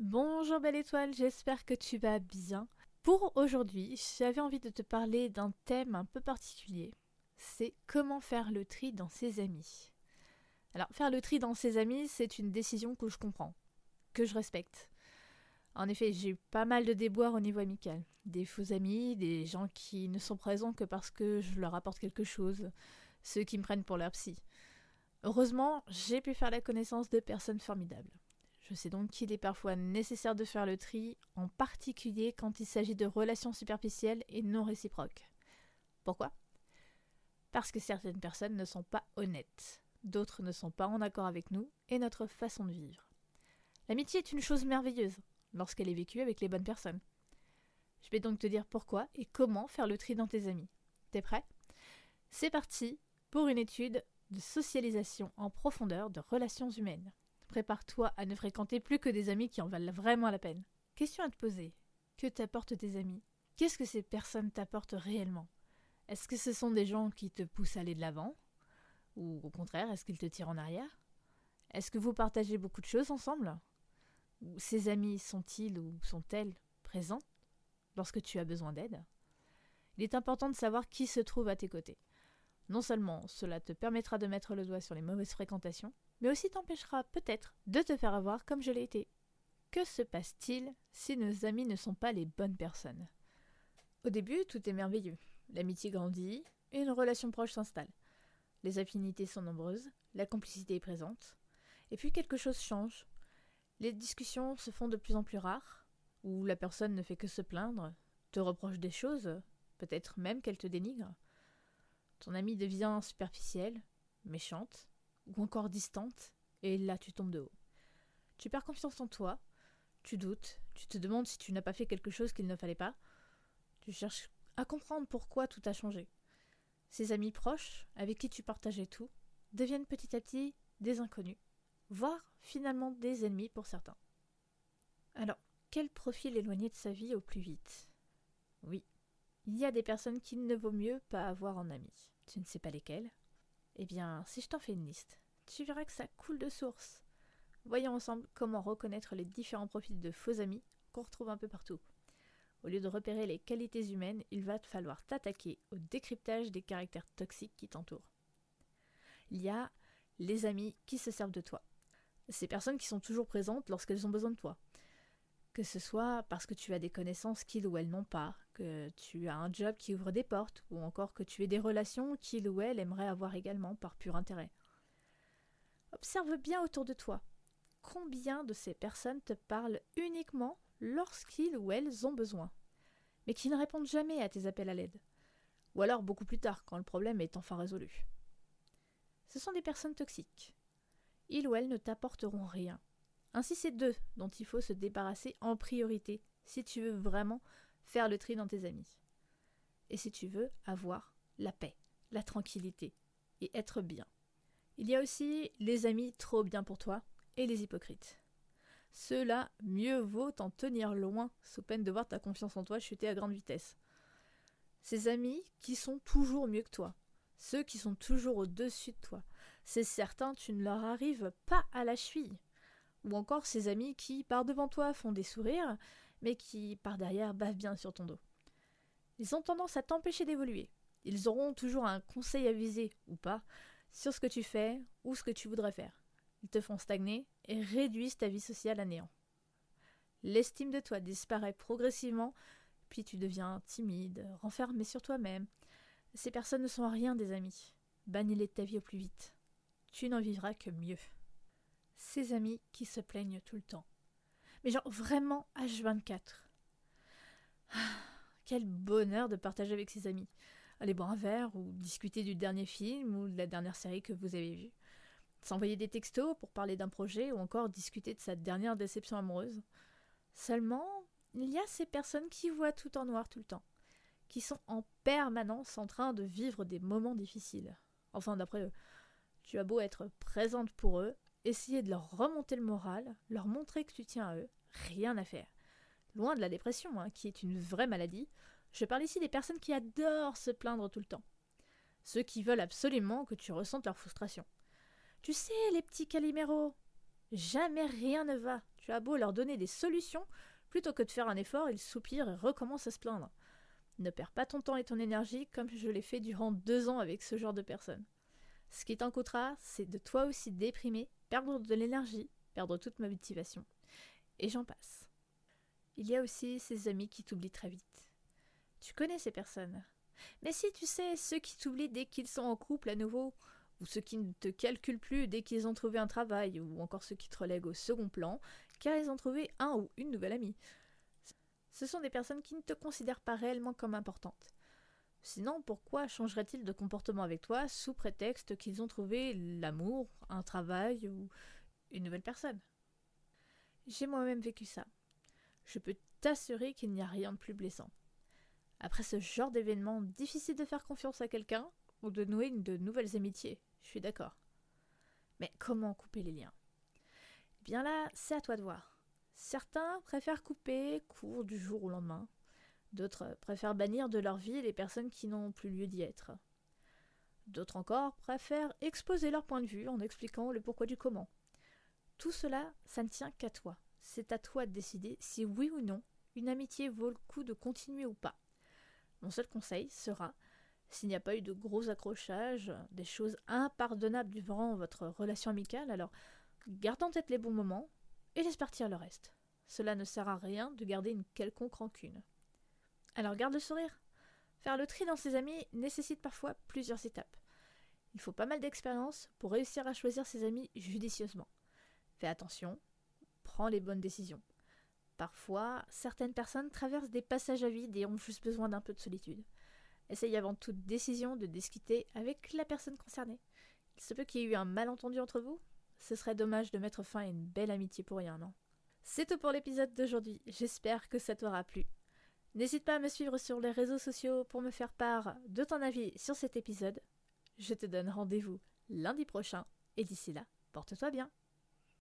Bonjour belle étoile, j'espère que tu vas bien. Pour aujourd'hui, j'avais envie de te parler d'un thème un peu particulier. C'est comment faire le tri dans ses amis. Alors, faire le tri dans ses amis, c'est une décision que je comprends, que je respecte. En effet, j'ai eu pas mal de déboires au niveau amical. Des faux amis, des gens qui ne sont présents que parce que je leur apporte quelque chose, ceux qui me prennent pour leur psy. Heureusement, j'ai pu faire la connaissance de personnes formidables. Je sais donc qu'il est parfois nécessaire de faire le tri, en particulier quand il s'agit de relations superficielles et non réciproques. Pourquoi? Parce que certaines personnes ne sont pas honnêtes, d'autres ne sont pas en accord avec nous et notre façon de vivre. L'amitié est une chose merveilleuse lorsqu'elle est vécue avec les bonnes personnes. Je vais donc te dire pourquoi et comment faire le tri dans tes amis. T'es prêt? C'est parti pour une étude de socialisation en profondeur de relations humaines. Prépare-toi à ne fréquenter plus que des amis qui en valent vraiment la peine. Question à te poser. Que t'apportent tes amis? Qu'est-ce que ces personnes t'apportent réellement? Est-ce que ce sont des gens qui te poussent à aller de l'avant? Ou au contraire, est-ce qu'ils te tirent en arrière? Est-ce que vous partagez beaucoup de choses ensemble? Ou ces amis sont-ils ou sont-elles présents lorsque tu as besoin d'aide? Il est important de savoir qui se trouve à tes côtés. Non seulement cela te permettra de mettre le doigt sur les mauvaises fréquentations, mais aussi t'empêchera peut-être de te faire avoir comme je l'ai été. Que se passe-t-il si nos amis ne sont pas les bonnes personnes? Au début, tout est merveilleux. L'amitié grandit une relation proche s'installe. Les affinités sont nombreuses, la complicité est présente, et puis quelque chose change. Les discussions se font de plus en plus rares, où la personne ne fait que se plaindre, te reproche des choses, peut-être même qu'elle te dénigre. Ton amie devient superficielle, méchante, ou encore distante, et là tu tombes de haut. Tu perds confiance en toi, tu doutes, tu te demandes si tu n'as pas fait quelque chose qu'il ne fallait pas, tu cherches à comprendre pourquoi tout a changé. Ces amis proches, avec qui tu partageais tout, deviennent petit à petit des inconnus, voire finalement des ennemis pour certains. Alors, quel profil éloigner de sa vie au plus vite? Oui, il y a des personnes qu'il ne vaut mieux pas avoir en ami. Tu ne sais pas lesquelles Eh bien, si je t'en fais une liste, tu verras que ça coule de source. Voyons ensemble comment reconnaître les différents profils de faux amis qu'on retrouve un peu partout. Au lieu de repérer les qualités humaines, il va te falloir t'attaquer au décryptage des caractères toxiques qui t'entourent. Il y a les amis qui se servent de toi. Ces personnes qui sont toujours présentes lorsqu'elles ont besoin de toi. Que ce soit parce que tu as des connaissances qu'ils ou elles n'ont pas, tu as un job qui ouvre des portes, ou encore que tu aies des relations qu'ils ou elles aimeraient avoir également par pur intérêt. Observe bien autour de toi. Combien de ces personnes te parlent uniquement lorsqu'ils ou elles ont besoin, mais qui ne répondent jamais à tes appels à l'aide, ou alors beaucoup plus tard quand le problème est enfin résolu. Ce sont des personnes toxiques. Ils ou elles ne t'apporteront rien. Ainsi, c'est d'eux dont il faut se débarrasser en priorité si tu veux vraiment faire le tri dans tes amis. Et si tu veux avoir la paix, la tranquillité et être bien. Il y a aussi les amis trop bien pour toi et les hypocrites. Ceux-là, mieux vaut t'en tenir loin, sous peine de voir ta confiance en toi chuter à grande vitesse. Ces amis qui sont toujours mieux que toi, ceux qui sont toujours au-dessus de toi, c'est certain tu ne leur arrives pas à la cheville. Ou encore ces amis qui, par devant toi, font des sourires, mais qui, par derrière, bavent bien sur ton dos. Ils ont tendance à t'empêcher d'évoluer. Ils auront toujours un conseil à viser, ou pas, sur ce que tu fais ou ce que tu voudrais faire. Ils te font stagner et réduisent ta vie sociale à néant. L'estime de toi disparaît progressivement, puis tu deviens timide, renfermé sur toi-même. Ces personnes ne sont rien des amis. Bannis-les de ta vie au plus vite. Tu n'en vivras que mieux. Ces amis qui se plaignent tout le temps. Mais genre vraiment H24. Ah, quel bonheur de partager avec ses amis aller boire un verre ou discuter du dernier film ou de la dernière série que vous avez vue. S'envoyer des textos pour parler d'un projet ou encore discuter de sa dernière déception amoureuse. Seulement, il y a ces personnes qui voient tout en noir tout le temps, qui sont en permanence en train de vivre des moments difficiles. Enfin, d'après eux, tu as beau être présente pour eux, essayer de leur remonter le moral, leur montrer que tu tiens à eux, rien à faire. Loin de la dépression, hein, qui est une vraie maladie, je parle ici des personnes qui adorent se plaindre tout le temps. Ceux qui veulent absolument que tu ressentes leur frustration. Tu sais, les petits caliméros, jamais rien ne va. Tu as beau leur donner des solutions, plutôt que de faire un effort, ils soupirent et recommencent à se plaindre. Ne perds pas ton temps et ton énergie comme je l'ai fait durant deux ans avec ce genre de personnes. Ce qui t'en coûtera, c'est de toi aussi déprimer, perdre de l'énergie, perdre toute ma motivation. Et j'en passe. Il y a aussi ces amis qui t'oublient très vite. Tu connais ces personnes. Mais si tu sais, ceux qui t'oublient dès qu'ils sont en couple à nouveau, ou ceux qui ne te calculent plus dès qu'ils ont trouvé un travail, ou encore ceux qui te relèguent au second plan, car ils ont trouvé un ou une nouvelle amie. Ce sont des personnes qui ne te considèrent pas réellement comme importantes. Sinon, pourquoi changeraient-ils de comportement avec toi sous prétexte qu'ils ont trouvé l'amour, un travail ou une nouvelle personne? J'ai moi-même vécu ça. Je peux t'assurer qu'il n'y a rien de plus blessant. Après ce genre d'événement, difficile de faire confiance à quelqu'un ou de nouer de nouvelles amitiés, je suis d'accord. Mais comment couper les liens? Eh Bien là, c'est à toi de voir. Certains préfèrent couper court du jour au lendemain. D'autres préfèrent bannir de leur vie les personnes qui n'ont plus lieu d'y être. D'autres encore préfèrent exposer leur point de vue en expliquant le pourquoi du comment. Tout cela, ça ne tient qu'à toi. C'est à toi de décider si oui ou non une amitié vaut le coup de continuer ou pas. Mon seul conseil sera, s'il n'y a pas eu de gros accrochages, des choses impardonnables durant votre relation amicale, alors garde en tête les bons moments et laisse partir le reste. Cela ne sert à rien de garder une quelconque rancune. Alors garde le sourire. Faire le tri dans ses amis nécessite parfois plusieurs étapes. Il faut pas mal d'expérience pour réussir à choisir ses amis judicieusement. Fais attention, prends les bonnes décisions. Parfois, certaines personnes traversent des passages à vide et ont juste besoin d'un peu de solitude. Essaye avant toute décision de discuter avec la personne concernée. Il se peut qu'il y ait eu un malentendu entre vous. Ce serait dommage de mettre fin à une belle amitié pour rien, non? C'est tout pour l'épisode d'aujourd'hui. J'espère que ça t'aura plu. N'hésite pas à me suivre sur les réseaux sociaux pour me faire part de ton avis sur cet épisode. Je te donne rendez-vous lundi prochain et d'ici là, porte-toi bien.